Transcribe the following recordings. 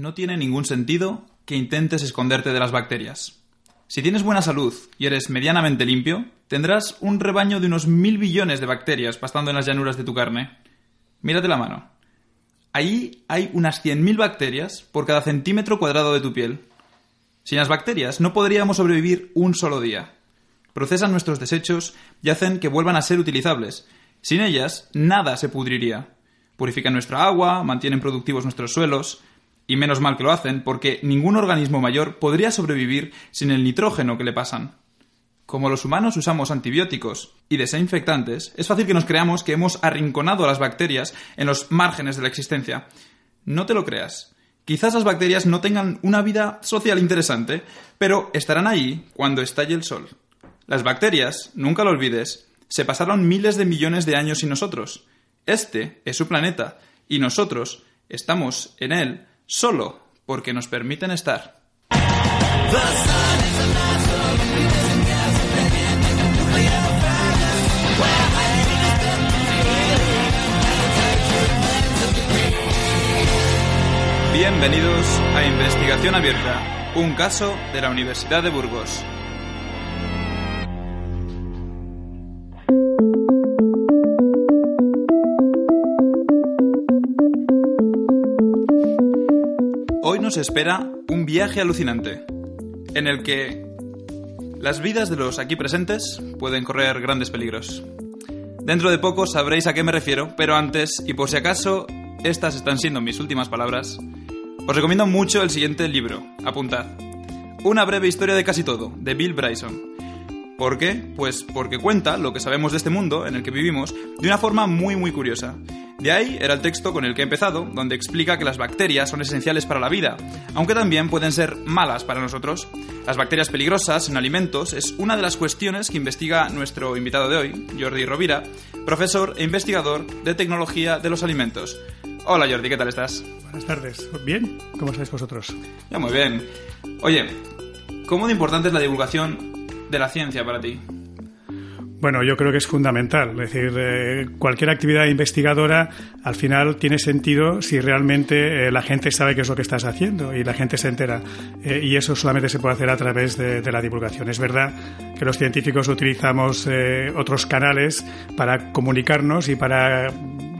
no tiene ningún sentido que intentes esconderte de las bacterias. Si tienes buena salud y eres medianamente limpio, tendrás un rebaño de unos mil billones de bacterias pastando en las llanuras de tu carne. Mírate la mano. Ahí hay unas 100.000 bacterias por cada centímetro cuadrado de tu piel. Sin las bacterias no podríamos sobrevivir un solo día. Procesan nuestros desechos y hacen que vuelvan a ser utilizables. Sin ellas, nada se pudriría. Purifican nuestra agua, mantienen productivos nuestros suelos, y menos mal que lo hacen, porque ningún organismo mayor podría sobrevivir sin el nitrógeno que le pasan. Como los humanos usamos antibióticos y desinfectantes, es fácil que nos creamos que hemos arrinconado a las bacterias en los márgenes de la existencia. No te lo creas. Quizás las bacterias no tengan una vida social interesante, pero estarán ahí cuando estalle el sol. Las bacterias, nunca lo olvides, se pasaron miles de millones de años sin nosotros. Este es su planeta, y nosotros estamos en él solo porque nos permiten estar. Bienvenidos a Investigación Abierta, un caso de la Universidad de Burgos. Nos espera un viaje alucinante, en el que las vidas de los aquí presentes pueden correr grandes peligros. Dentro de poco sabréis a qué me refiero, pero antes, y por si acaso estas están siendo mis últimas palabras, os recomiendo mucho el siguiente libro. Apuntad. Una breve historia de casi todo, de Bill Bryson. ¿Por qué? Pues porque cuenta lo que sabemos de este mundo en el que vivimos de una forma muy muy curiosa. De ahí era el texto con el que he empezado, donde explica que las bacterias son esenciales para la vida, aunque también pueden ser malas para nosotros. Las bacterias peligrosas en alimentos es una de las cuestiones que investiga nuestro invitado de hoy, Jordi Rovira, profesor e investigador de tecnología de los alimentos. Hola Jordi, ¿qué tal estás? Buenas tardes. ¿Bien? ¿Cómo estáis vosotros? Ya muy bien. Oye, ¿cómo de importante es la divulgación de la ciencia para ti? Bueno, yo creo que es fundamental. Es decir, eh, cualquier actividad investigadora al final tiene sentido si realmente eh, la gente sabe qué es lo que estás haciendo y la gente se entera. Eh, y eso solamente se puede hacer a través de, de la divulgación. Es verdad que los científicos utilizamos otros canales para comunicarnos y para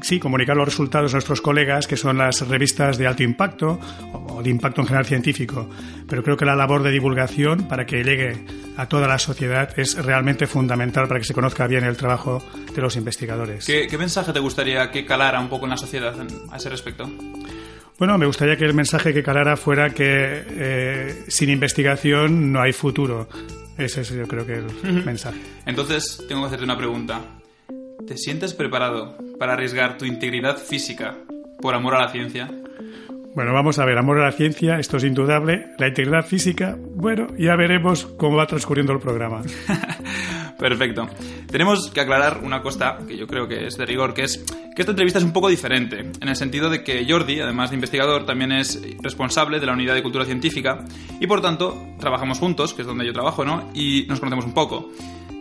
sí, comunicar los resultados a nuestros colegas, que son las revistas de alto impacto o de impacto en general científico. Pero creo que la labor de divulgación para que llegue a toda la sociedad es realmente fundamental para que se conozca bien el trabajo de los investigadores. ¿Qué, mensaje te gustaría que calara un poco en la sociedad a ese respecto? Bueno, me gustaría que el mensaje que calara fuera que eh, sin investigación no hay futuro. Ese es yo creo que el mensaje. Entonces, tengo que hacerte una pregunta. ¿Te sientes preparado para arriesgar tu integridad física por amor a la ciencia? Bueno, vamos a ver, amor a la ciencia, esto es indudable. La integridad física, bueno, ya veremos cómo va transcurriendo el programa. Perfecto. Tenemos que aclarar una cosa que yo creo que es de rigor, que es que esta entrevista es un poco diferente, en el sentido de que Jordi, además de investigador, también es responsable de la unidad de cultura científica y por tanto trabajamos juntos, que es donde yo trabajo, ¿no? Y nos conocemos un poco.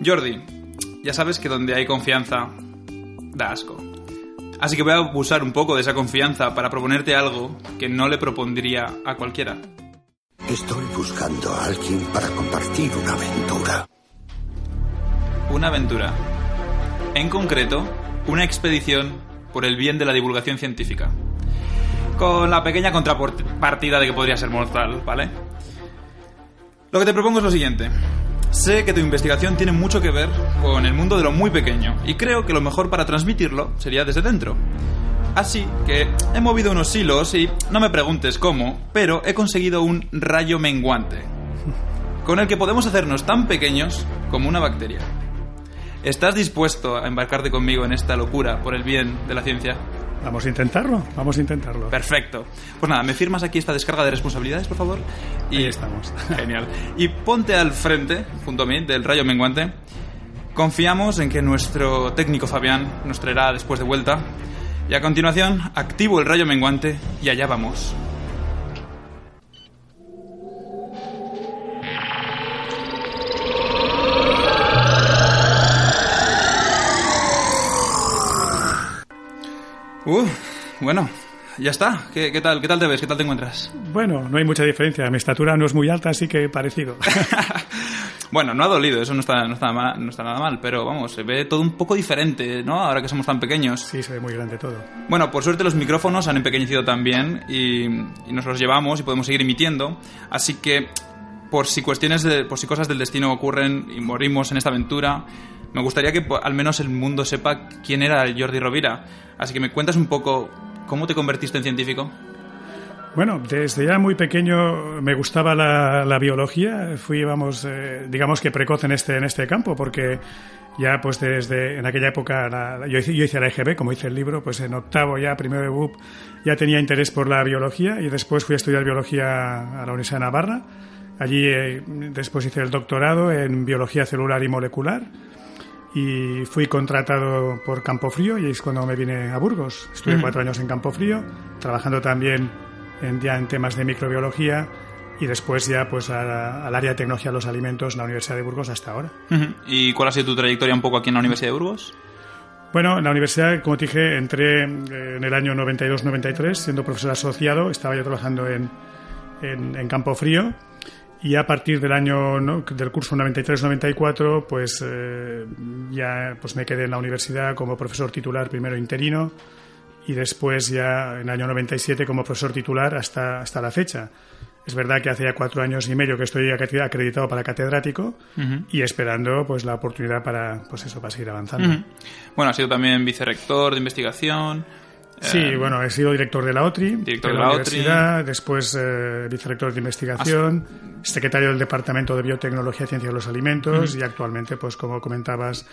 Jordi, ya sabes que donde hay confianza, da asco. Así que voy a abusar un poco de esa confianza para proponerte algo que no le propondría a cualquiera. Estoy buscando a alguien para compartir una aventura. Una aventura. En concreto, una expedición por el bien de la divulgación científica. Con la pequeña contrapartida de que podría ser mortal, ¿vale? Lo que te propongo es lo siguiente. Sé que tu investigación tiene mucho que ver con el mundo de lo muy pequeño y creo que lo mejor para transmitirlo sería desde dentro. Así que he movido unos hilos y no me preguntes cómo, pero he conseguido un rayo menguante, con el que podemos hacernos tan pequeños como una bacteria. ¿Estás dispuesto a embarcarte conmigo en esta locura por el bien de la ciencia? Vamos a intentarlo, vamos a intentarlo. Perfecto. Pues nada, ¿me firmas aquí esta descarga de responsabilidades, por favor? Y Ahí estamos. Genial. Y ponte al frente, junto a mí, del rayo menguante. Confiamos en que nuestro técnico Fabián nos traerá después de vuelta. Y a continuación, activo el rayo menguante y allá vamos. Uh, bueno, ya está. ¿Qué, qué tal, ¿Qué tal te ves? ¿Qué tal te encuentras? Bueno, no hay mucha diferencia. Mi estatura no es muy alta, así que parecido. bueno, no ha dolido, eso no está, no, está mal- no está nada mal, pero vamos, se ve todo un poco diferente, ¿no? Ahora que somos tan pequeños. Sí, se ve muy grande todo. Bueno, por suerte los micrófonos han empequeñecido también y, y nos los llevamos y podemos seguir emitiendo. Así que, por si cuestiones de, por si cosas del destino ocurren y morimos en esta aventura, me gustaría que al menos el mundo sepa quién era Jordi Rovira. Así que me cuentas un poco cómo te convertiste en científico. Bueno, desde ya muy pequeño me gustaba la, la biología. Fui, vamos, eh, digamos que precoz en este, en este campo, porque ya pues desde en aquella época la- yo, hice, yo hice la EGB, como hice el libro, pues en octavo ya, primero de BUP, ya tenía interés por la biología y después fui a estudiar biología a la Universidad de Navarra. Allí eh, después hice el doctorado en biología celular y molecular y fui contratado por Campofrío y es cuando me vine a Burgos. Estuve Ujú. cuatro años en Campofrío, trabajando también en, ya en temas de microbiología y después ya pues al área de tecnología de los alimentos en la Universidad de Burgos hasta ahora. ¿Y cuál ha sido tu trayectoria un poco aquí en la Universidad de Burgos? Bueno, en la universidad, como te dije, entré eh, en el año 92-93 siendo profesor asociado, estaba yo trabajando en, en, en Campofrío y a partir del año ¿no? del curso 93-94 pues eh, ya pues me quedé en la universidad como profesor titular primero interino y después ya en el año 97 como profesor titular hasta, hasta la fecha. Es verdad que hace ya cuatro años y medio que estoy acre- acreditado para catedrático y esperando pues la oportunidad para pues eso para seguir avanzando. Ujú. Bueno, has sido también vicerrector de investigación. Sí, eh, bueno, he sido director de la OTRI, Director de la, OTRI. después eh, vicerrector de investigación, secretario del Departamento de Biotecnología y Ciencia de los Alimentos y actualmente, pues como comentabas,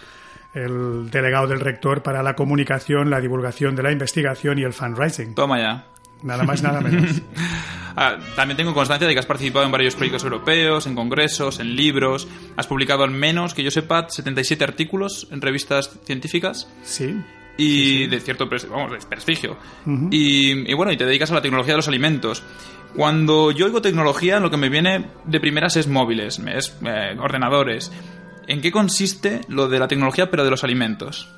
el delegado del rector para la comunicación, la divulgación de la investigación y el fundraising. Toma ya. Nada más, nada menos. Ah, también tengo constancia de que has participado en varios proyectos europeos, en congresos, en libros. Has publicado al menos, que yo sepa, 77 artículos en revistas científicas Sí. Y de cierto vamos, de prestigio. y, y bueno, y te dedicas a la tecnología de los alimentos. Cuando yo oigo tecnología, lo que me viene de primeras es móviles, es eh, ordenadores. ¿En qué consiste lo de la tecnología pero de los alimentos?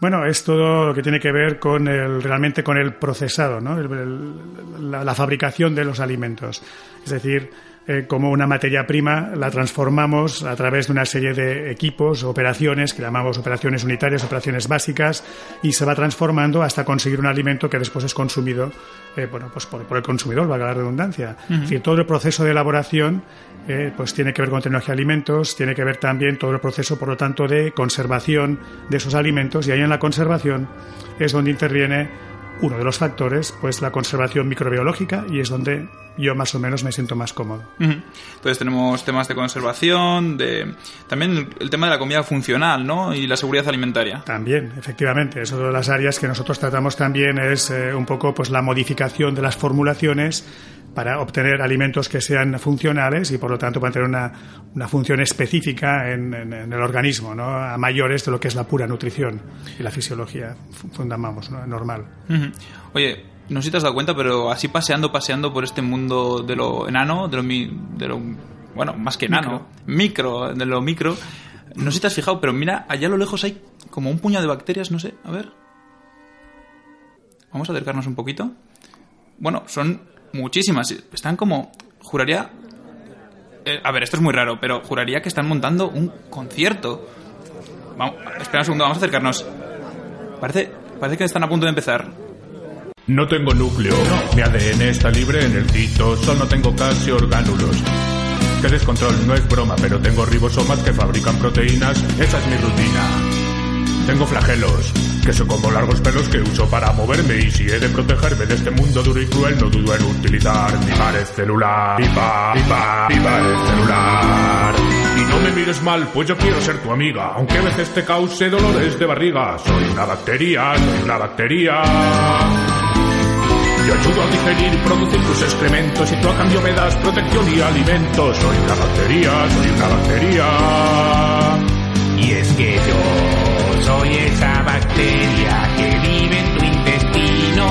Bueno, es todo lo que tiene que ver con el, realmente con el procesado, ¿no? El- el- la, la fabricación de los alimentos. Es decir, eh, como una materia prima la transformamos a través de una serie de equipos, operaciones, que llamamos operaciones unitarias, operaciones básicas, y se va transformando hasta conseguir un alimento que después es consumido eh, bueno, pues por, por el consumidor, valga la redundancia. Es decir, todo el proceso de elaboración eh, pues tiene que ver con tecnología de alimentos, tiene que ver también todo el proceso, por lo tanto, de conservación de esos alimentos, y ahí en la conservación es donde interviene uno de los factores, pues la conservación microbiológica, y es donde yo más o menos me siento más cómodo. Entonces tenemos temas de conservación, de también el, el tema de la comida funcional, ¿no? Y la seguridad alimentaria. También, efectivamente, es otra de las áreas que nosotros tratamos también es eh, un poco pues la modificación de las formulaciones para obtener alimentos que sean funcionales y por lo tanto para tener una, una función específica en, en- en el organismo, ¿no? a mayores de lo que es la pura nutrición y la fisiología, fu- fundamos, ¿no? normal. Oye, no sé si te has dado cuenta, pero así paseando, paseando por este mundo de lo enano, de lo, mi- de lo bueno, más que enano, micro. de lo micro, no sé si te has fijado, pero mira, allá a lo lejos hay como un puñado de bacterias, no sé, a ver. Vamos a acercarnos un poquito. Bueno, son muchísimas, están como, juraría... eh, a ver, esto es muy raro, pero juraría que están montando un concierto. Vamos, espera un segundo, vamos a acercarnos. Parece, parece que están a punto de empezar. No tengo núcleo, mi ADN está libre en el citosol, no tengo casi orgánulos. Qué descontrol, no es broma, pero tengo ribosomas que fabrican proteínas, esa es mi rutina. Tengo flagelos, que son como largos pelos que uso para moverme y si he de protegerme de este mundo duro y cruel, no dudo en utilizar mi pared celular, pipa, pipa, mi pared celular. Y no me mires mal, pues yo quiero ser tu amiga, aunque a veces te cause dolores de barriga. Soy una bacteria, soy una bacteria. Yo ayudo a digerir, producir tus excrementos y tú a cambio me das protección y alimento. Soy una bacteria, soy una bacteria. Y es que yo soy esa bacteria que vive en tu intestino.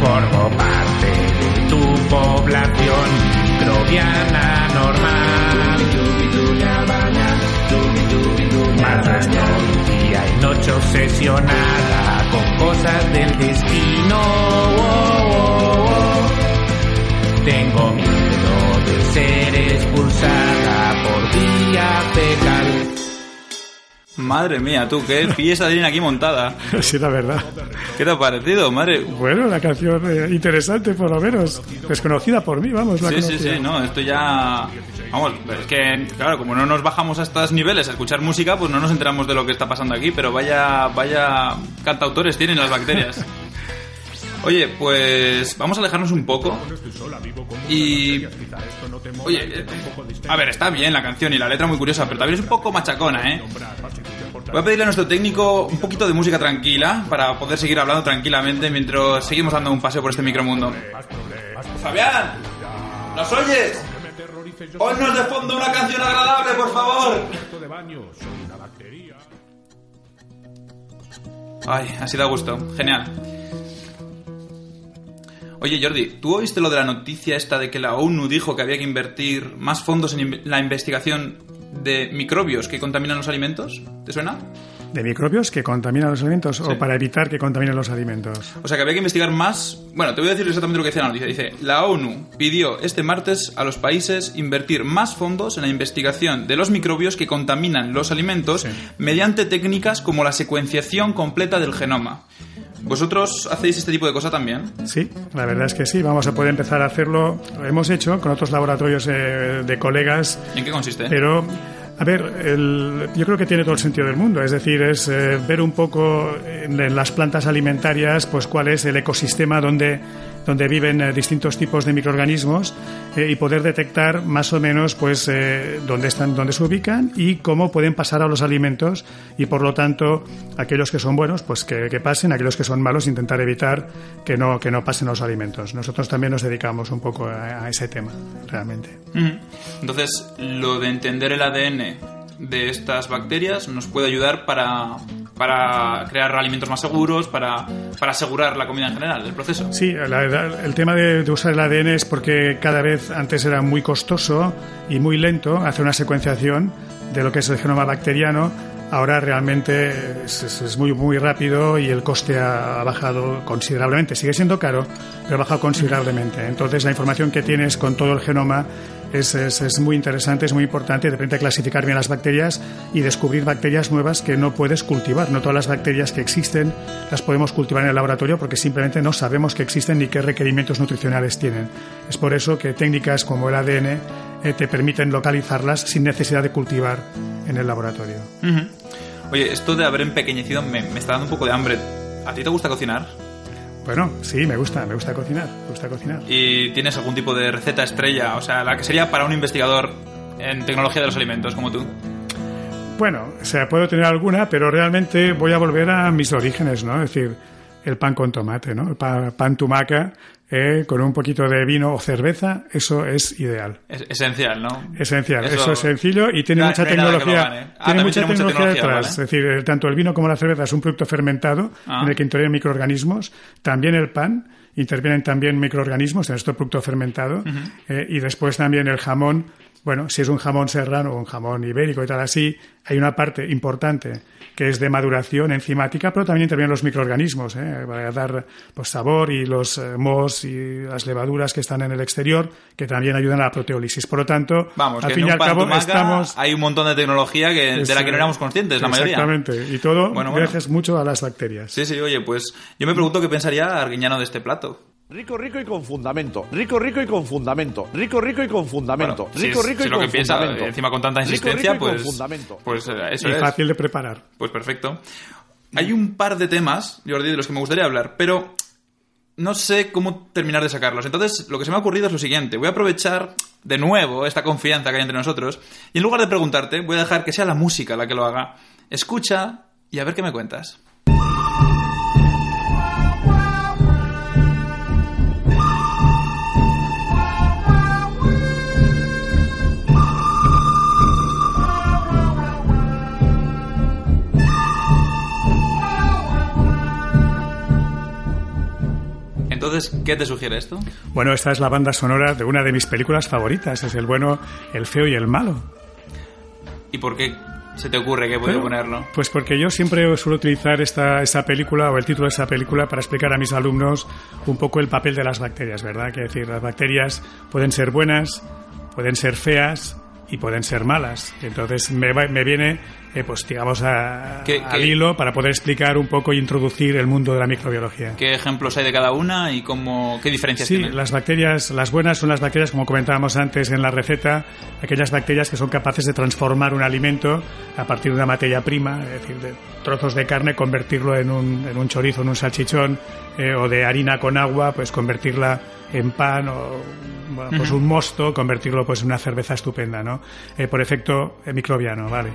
Formo parte de tu población microbiana normal. Más día y noche obsesionada con cosas del destino. Tengo miedo de ser expulsada por fecal. Madre mía, tú, qué fiesta tienen aquí montada. Sí, la verdad. ¿Qué te ha parecido, madre? Bueno, una canción eh, interesante, por lo menos. Desconocida por mí, vamos. La Sí, sí, sí, no, esto ya... Vamos, es que, claro, como no nos bajamos a estos niveles a escuchar música, pues no nos enteramos de lo que está pasando aquí, pero vaya, vaya cantautores tienen las bacterias. Oye, pues vamos a alejarnos un poco y... Oye, eh, a ver, está bien la canción y la letra muy curiosa, pero también es un poco machacona, ¿eh? Voy a pedirle a nuestro técnico un poquito de música tranquila para poder seguir hablando tranquilamente mientras seguimos dando un paseo por este micromundo. Fabián, ¿nos oyes? Ponnos de fondo una canción agradable, por favor. Ay, así da gusto. Genial. Oye, Jordi, ¿tú oíste lo de la noticia esta de que la ONU dijo que había que invertir más fondos en la investigación de microbios que contaminan los alimentos? ¿Te suena? ¿De microbios que contaminan los alimentos Sí. o para evitar que contaminen los alimentos? O sea, que había que investigar más. Bueno, te voy a decir exactamente lo que decía la noticia. Dice: La ONU pidió este martes a los países invertir más fondos en la investigación de los microbios que contaminan los alimentos mediante técnicas como la secuenciación completa del genoma. ¿Vosotros hacéis este tipo de cosas también? Sí, la verdad es que sí. Vamos a poder empezar a hacerlo. Lo hemos hecho con otros laboratorios eh, de colegas ¿Y en qué consiste? Pero, a ver, el- yo creo que tiene todo el sentido del mundo. Es decir, es eh, ver un poco en, en las plantas alimentarias, pues cuál es el ecosistema donde, donde viven eh, distintos tipos de microorganismos eh, y poder detectar más o menos, pues, eh, dónde están, dónde se ubican y cómo pueden pasar a los alimentos y, por lo tanto, aquellos que son buenos, pues que, que pasen, aquellos que son malos, intentar evitar que no, que no pasen a los alimentos. Nosotros también nos dedicamos un poco a- ese tema, realmente. Ujú. Entonces, lo de entender el ADN de estas bacterias nos puede ayudar para, para crear alimentos más seguros, para, para asegurar la comida en general, el proceso. Sí, el tema de, usar el ADN es porque cada vez antes era muy costoso y muy lento hacer una secuenciación de lo que es el genoma bacteriano. Ahora realmente es, muy, muy rápido y el coste ha bajado considerablemente. Sigue siendo caro, pero ha bajado considerablemente. Entonces la información que tienes con todo el genoma es, es- muy interesante, es muy importante. De repente clasificar bien las bacterias y descubrir bacterias nuevas que no puedes cultivar. No todas las bacterias que existen las podemos cultivar en el laboratorio porque simplemente no sabemos que existen ni qué requerimientos nutricionales tienen. Es por eso que técnicas como el ADN eh, te permiten localizarlas sin necesidad de cultivar en el laboratorio. Oye, esto de haber empequeñecido me está dando un poco de hambre. ¿A ti te gusta cocinar? Bueno, sí, me gusta, me gusta cocinar, me gusta cocinar. ¿Y tienes algún tipo de receta estrella? O sea, la que sería para un investigador en tecnología de los alimentos como tú. Bueno, o sea, puedo tener alguna, pero realmente voy a volver a mis orígenes, ¿no? Es decir, el pan con tomate, ¿no? El pa- pan, tumaca eh, con un poquito de vino o cerveza, eso es ideal. Es esencial, ¿no? Esencial, eso, Eso- es sencillo y tiene No- mucha no tecnología. Ah, tiene mucha tiene mucha tecnología detrás. vale. Es decir, tanto el vino como la cerveza es un producto fermentado Ah. en el que intervienen microorganismos. También el pan intervienen también microorganismos en este producto fermentado. Eh, y después también el jamón. Bueno, si es un jamón serrano o un jamón ibérico y tal así, hay una parte importante que es de maduración enzimática, pero también intervienen los microorganismos, ¿eh? para dar pues, sabor y los eh, mohos y las levaduras que están en el exterior, que también ayudan a la proteólisis. Por lo tanto, Vamos, al que fin en y al cabo estamos... hay un montón de tecnología que, de la que no éramos conscientes, la mayoría. Exactamente, y todo Bueno, bueno. gracias mucho a las bacterias. Sí, sí, oye, pues yo me pregunto qué pensaría Arguiñano de este plato. Rico, rico y con fundamento. Rico, rico y con fundamento. Rico, rico y con fundamento. Bueno, si rico, es- rico si y lo con que piensa, fundamento. encima con tanta Rico, insistencia, rico y con pues, fundamento. pues eh, eso y es. fácil de preparar. Pues perfecto. Hay un par de temas, Jordi, de los que me gustaría hablar, pero no sé cómo terminar de sacarlos. Entonces, lo que se me ha ocurrido es lo siguiente. Voy a aprovechar de nuevo esta confianza que hay entre nosotros y en lugar de preguntarte, voy a dejar que sea la música la que lo haga. Escucha y a ver qué me cuentas. Entonces, ¿qué te sugiere esto? Bueno, esta es la banda sonora de una de mis películas favoritas, es El bueno, el feo y el malo. ¿Y por qué se te ocurre que he podido ponerlo? Pues porque yo siempre suelo utilizar esta, esta película o el título de esa película para explicar a mis alumnos un poco el papel de las bacterias, ¿verdad? Que decir, las bacterias pueden ser buenas, pueden ser feas y pueden ser malas. Entonces me, me viene, eh, pues digamos, a- ¿Qué- al qué- hilo para poder explicar un poco y introducir el mundo de la microbiología. ¿Qué ejemplos hay de cada una y cómo, qué diferencias Sí, tienen? las bacterias, las buenas son las bacterias, como comentábamos antes en la receta, aquellas bacterias que son capaces de transformar un alimento a partir de una materia prima, es decir, de trozos de carne, convertirlo en un, en un chorizo, en un salchichón, eh, o de harina con agua, pues convertirla en pan o bueno, pues un mosto, convertirlo pues en una cerveza estupenda, ¿no? Eh, por efecto eh, microbiano, ¿vale?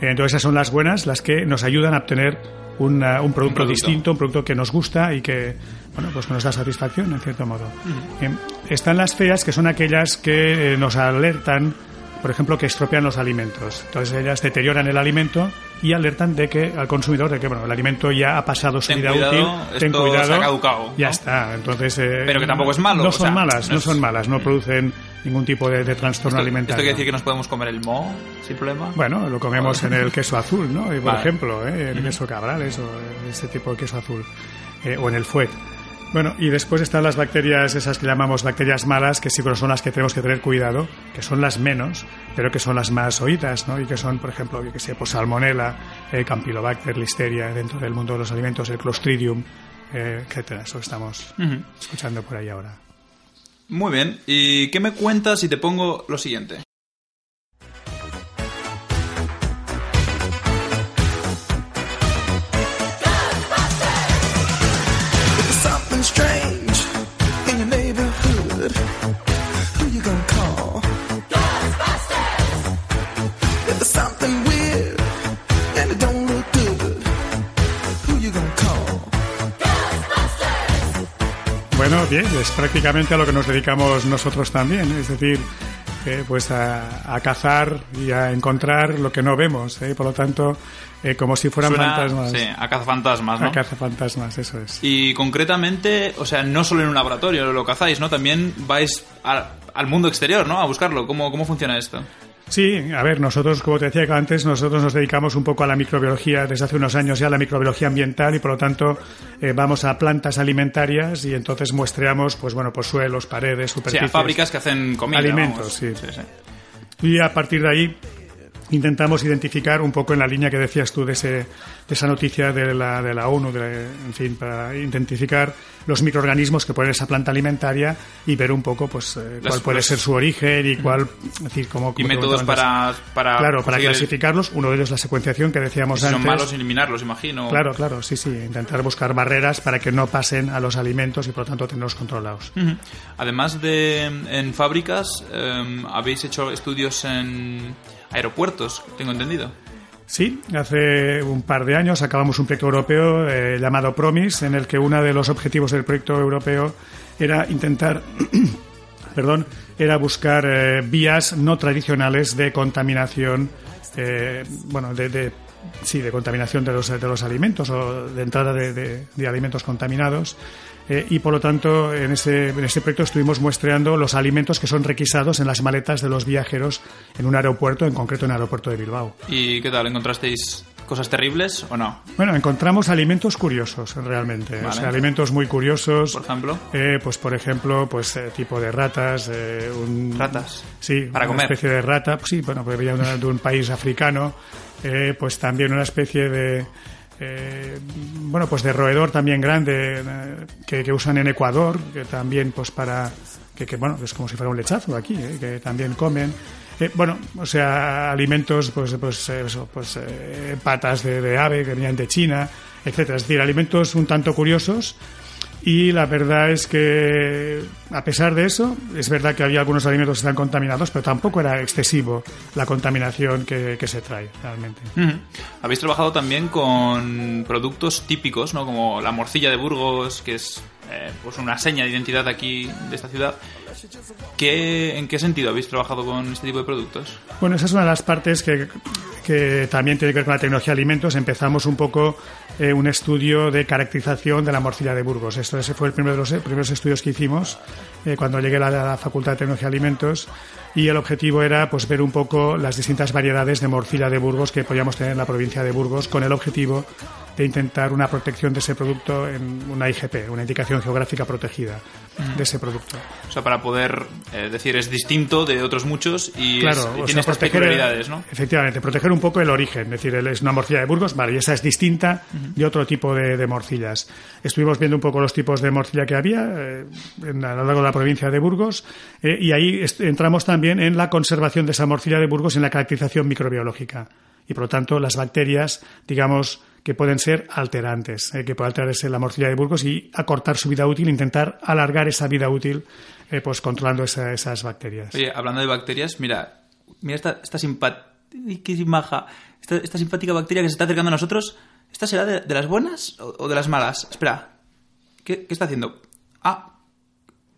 Eh, entonces esas son las buenas, las que nos ayudan a obtener una- un producto producto. distinto un producto que nos gusta y que bueno pues que nos da satisfacción en cierto modo Eh, están las feas que son aquellas que eh, nos alertan por ejemplo que estropean los alimentos entonces ellas deterioran el alimento y alertan de que al consumidor de que bueno el alimento ya ha pasado su Ten vida cuidado, útil ten esto cuidado se ha caducado, ya está entonces eh, Pero que tampoco es malo, no son sea, malas no no es- son malas no producen ningún tipo de, de trastorno ¿Esto, alimentario ¿Esto quiere decir que nos podemos comer el moho sin problema? bueno, lo comemos en el queso azul, ¿no? Por Vale. ejemplo, ¿eh? el queso cabrales o ese tipo de queso azul. Eh, o en el fuet. Bueno, y después están las bacterias, esas que llamamos bacterias malas, que sí que son las que tenemos que tener cuidado, que son las menos, pero que son las más oídas, ¿no? Y que son, por ejemplo, yo que sé, pues salmonella, eh, campylobacter, listeria, dentro del mundo de los alimentos, el clostridium, eh, etcétera. Eso estamos escuchando por ahí ahora. Muy bien. ¿Y qué me cuentas si te pongo lo siguiente? Bien, es prácticamente a lo que nos dedicamos nosotros también, es decir, eh, pues a, a cazar y a encontrar lo que no vemos, ¿eh? por lo tanto, eh, como si fueran Suena- fantasmas. Sí, a cazafantasmas, ¿no? A cazafantasmas, eso es. Y concretamente, o sea, no solo en un laboratorio lo cazáis, ¿no? También vais al, al mundo exterior, ¿no? A buscarlo. ¿Cómo, cómo funciona esto? Sí, a ver, nosotros, como te decía antes, nosotros nos dedicamos un poco a la microbiología desde hace unos años ya, a la microbiología ambiental y por lo tanto eh, vamos a plantas alimentarias y entonces muestreamos, pues bueno, pues suelos, paredes, Sí, superficies. a fábricas que hacen comida. Alimentos, sí. sí. Y a partir de ahí intentamos identificar un poco en la línea que decías tú de, ese, de esa noticia de la, de la ONU, de, en fin, para identificar los microorganismos que ponen esa planta alimentaria y ver un poco pues eh, Las- cuál puede ser su origen y cuál, es decir, cómo, Y métodos para, para Claro, para el- clasificarlos, uno de ellos la secuenciación que decíamos Si son antes. malos, eliminarlos, imagino. Claro, claro, sí, sí, intentar buscar barreras para que no pasen a los alimentos y por lo tanto tenerlos controlados. Además de en fábricas, eh, habéis hecho estudios en aeropuertos, tengo entendido. Sí, hace un par de años acabamos un proyecto europeo eh, llamado PROMIS, en el que uno de los objetivos del proyecto europeo era intentar, perdón, era buscar eh, vías no tradicionales de contaminación, eh, bueno, de, de- sí, de contaminación de los, de los alimentos o de entrada de, de- de alimentos contaminados. Eh, y por lo tanto, en ese, en ese proyecto estuvimos muestreando los alimentos que son requisados en las maletas de los viajeros en un aeropuerto, en concreto en el aeropuerto de Bilbao. ¿Y qué tal? ¿Encontrasteis cosas terribles o no? Bueno, encontramos alimentos curiosos realmente, o sea, alimentos muy curiosos. Por ejemplo. Eh, pues por ejemplo, pues eh, tipo de ratas, eh, un Ratas. sí, Para una comer. especie de rata, pues sí, bueno, pues de un país africano, eh, pues también una especie de eh, bueno, pues de roedor también grande eh, que, que usan en Ecuador, que también pues para que, bueno, es como si fuera un lechazo aquí, eh, que también comen. Eh, bueno, o sea, alimentos, pues, pues, eso, pues patas de, de ave que venían de China, etcétera. Es decir, alimentos un tanto curiosos. Y la verdad es que, a pesar de eso, es verdad que había algunos alimentos que están contaminados, pero tampoco era excesivo la contaminación que, que se trae realmente. Ujú. Habéis trabajado también con productos típicos, ¿no? Como la morcilla de Burgos, que es eh, pues una seña de identidad aquí de esta ciudad. ¿Qué, ¿En qué sentido habéis trabajado con este tipo de productos? Bueno, esa es una de las partes que, que también tiene que ver con la tecnología de alimentos. Empezamos un poco eh, un estudio de caracterización de la morcilla de Burgos. Esto ese fue el primero de los eh, primeros estudios que hicimos eh, cuando llegué a la, a la Facultad de Tecnología de Alimentos y el objetivo era pues ver un poco las distintas variedades de morcilla de Burgos que podíamos tener en la provincia de Burgos con el objetivo de intentar una protección de ese producto en una IGP, una indicación geográfica protegida de ese producto. O sea, para poder eh, decir es distinto de otros muchos y, es- Claro, y o tiene sea, estas peculiaridades, ¿no? Efectivamente, proteger un poco el origen. Es decir, es una morcilla de Burgos, vale, y esa es distinta de otro tipo de, de morcillas. Estuvimos viendo un poco los tipos de morcilla que había eh, en- a lo largo de la provincia de Burgos eh, y ahí entramos también en la conservación de esa morcilla de Burgos y en la caracterización microbiológica. Y por lo tanto, las bacterias, digamos, que pueden ser alterantes, eh, que puede alterarse la morcilla de Burgos y acortar su vida útil, intentar alargar esa vida útil, eh, pues controlando esa- esas bacterias. Oye, hablando de bacterias, mira, mira esta, esta simpática, esta, esta simpática bacteria que se está acercando a nosotros, ¿esta será de, las buenas o, de las malas? Espera, ¿qué, está haciendo? Ah,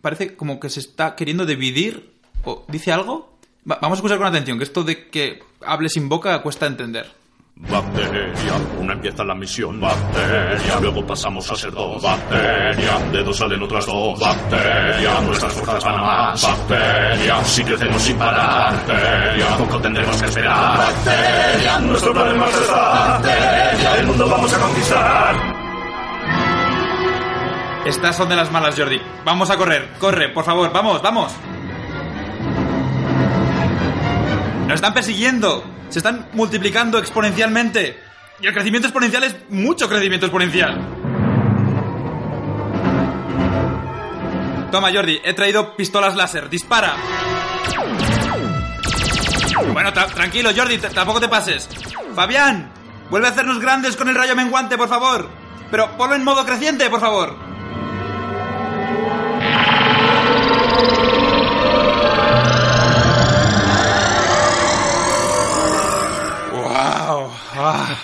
parece como que se está queriendo dividir o dice algo. Va- vamos a escuchar con atención, que esto de que hable sin boca cuesta entender. Bacteria, una empieza la misión. Bacteria, luego pasamos a ser dos. Bacteria, de dos salen otras dos. Bacteria, nuestras fuerzas van a más. Bacteria, si crecemos sin parar. Bacteria, poco tendremos que esperar. Bacteria, nuestro plan marcha está. Bacteria, el mundo vamos a conquistar. Estas son de las malas, Jordi. Vamos a correr, corre, por favor, vamos, vamos. Nos están persiguiendo. Se están multiplicando exponencialmente. Y el crecimiento exponencial es mucho crecimiento exponencial. Toma, Jordi, he traído pistolas láser. Dispara. Bueno, tra- tranquilo, Jordi, tampoco te pases. Fabián, vuelve a hacernos grandes con el rayo menguante, por favor. Pero ponlo en modo creciente, por favor. Ah.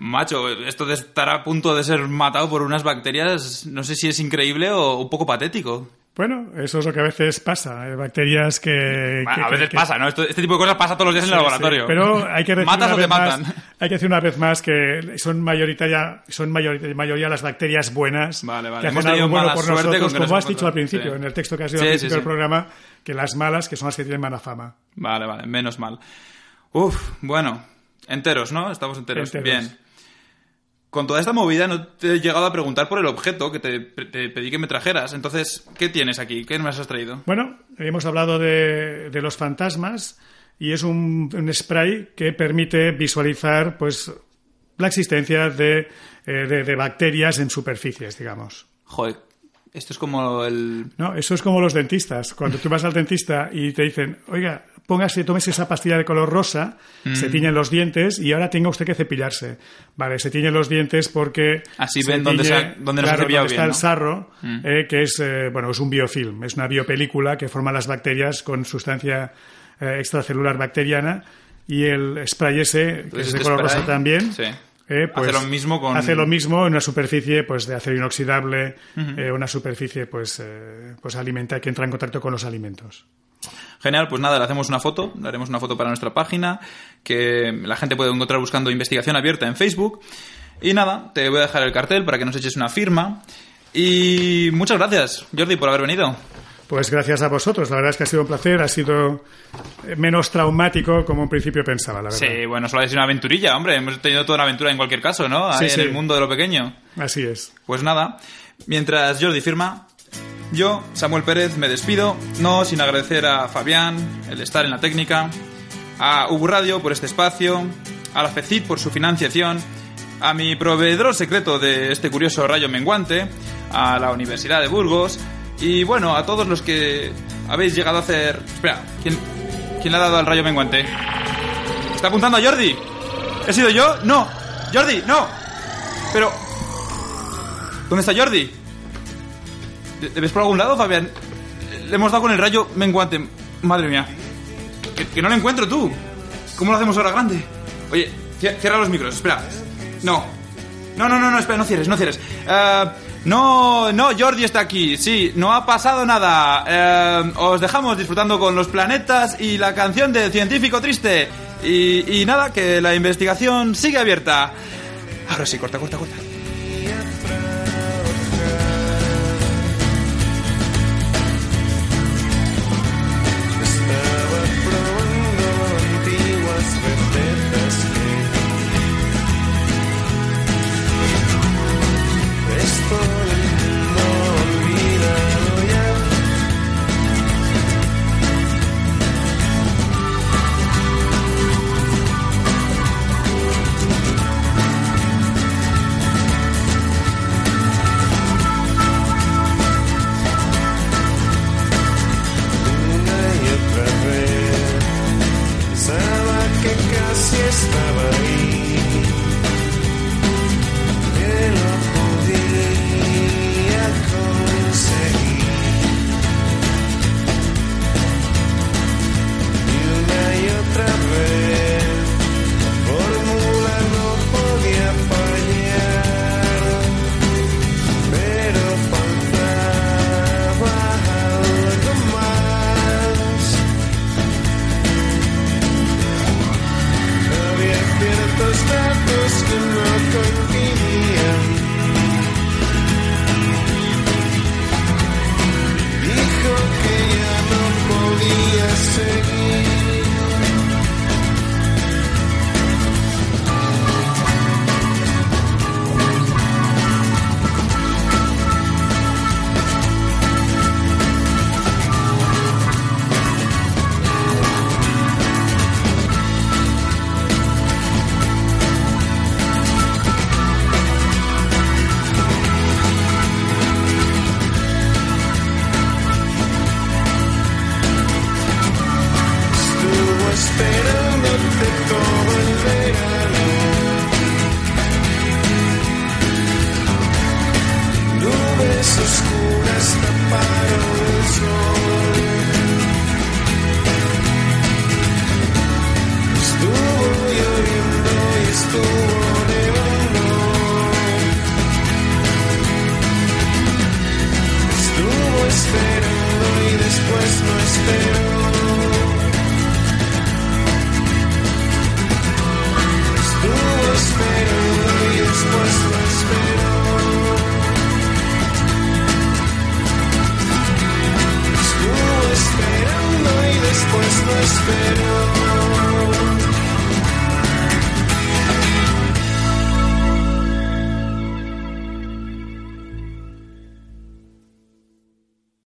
Macho, esto de estar a punto de ser matado por unas bacterias, no sé si es increíble o un poco patético. Bueno, eso es lo que a veces pasa. Hay bacterias que. Bueno, que- a veces que- pasa, ¿no? Esto- este tipo de cosas pasa todos los días en el laboratorio. sí, pero hay que decir ¿Matas una o te vez matan? más, hay que decir una vez más que son mayoritaria, son mayoritaria, mayoría las bacterias buenas Vale, vale. que Hemos hacen algo bueno por nosotros, con como has dicho al principio, Sí. en el texto que has sido al principio del programa, que las malas, que son las que tienen mala fama. Vale, vale, menos mal. Uf, bueno, enteros, ¿no? Estamos enteros. Enteros. Bien. Con toda esta movida no te he llegado a preguntar por el objeto que te, te pedí que me trajeras. Entonces, ¿qué tienes aquí? ¿Qué me has traído? Bueno, hemos hablado de, de los fantasmas y es un, un spray que permite visualizar pues la existencia de, eh, de- de bacterias en superficies, digamos. Joder, esto es como el... No, eso es como los dentistas. Cuando tú vas al dentista y te dicen, oiga, póngase, tómese esa pastilla de color rosa, Mm. se tiñen los dientes y ahora tenga usted que cepillarse. Vale, se tiñen los dientes porque... Así ven dónde se ha- dónde bien, está ¿no? el sarro, Mm. eh, que es, eh, bueno, es un biofilm, es una biopelícula que forman las bacterias con sustancia eh, extracelular bacteriana y el spray ese, que Entonces, es de este color rosa también, sí. eh, pues, Hace lo mismo con- hace lo mismo en una superficie pues de acero inoxidable, eh, una superficie pues, eh, pues alimenta que entra en contacto con los alimentos. Genial, pues nada, le hacemos una foto, le haremos una foto para nuestra página, que la gente puede encontrar buscando investigación abierta en Facebook. Y nada, te voy a dejar el cartel para que nos eches una firma. Y muchas gracias, Jordi, por haber venido. Pues gracias a vosotros, la verdad es que ha sido un placer, ha sido eh, menos traumático como en principio pensaba, la verdad. Sí, bueno, solo ha sido una aventurilla, hombre. Hemos tenido toda una aventura en cualquier caso, ¿no? Ahí Sí, en sí. el mundo de lo pequeño. Así es. Pues nada, mientras Jordi firma, yo, Samuel Pérez, me despido, no sin agradecer a Fabián el estar en la técnica, a Ubu Radio por este espacio, a la FECIT por su financiación, a mi proveedor secreto de este curioso rayo menguante, a la Universidad de Burgos y bueno, a todos los que habéis llegado a hacer... Espera, ¿quién, quién le ha dado al rayo menguante? ¿Está apuntando a Jordi? ¿He sido yo? No. Jordi, no. Pero... ¿Dónde está Jordi? ¿Le le ves por algún lado, Fabián? Le hemos dado con el rayo menguante. Madre mía. Que, no lo encuentro tú. ¿Cómo lo hacemos ahora grande? Oye, cie- cierra los micros, espera. No. No, no, no, no, espera, no cierres, no cierres. Ah, No, no, Jordi está aquí. Sí, no ha pasado nada. Eh, os dejamos disfrutando con los planetas y la canción del científico triste. Y, y nada, que la investigación sigue abierta. Ahora sí, corta, corta, corta.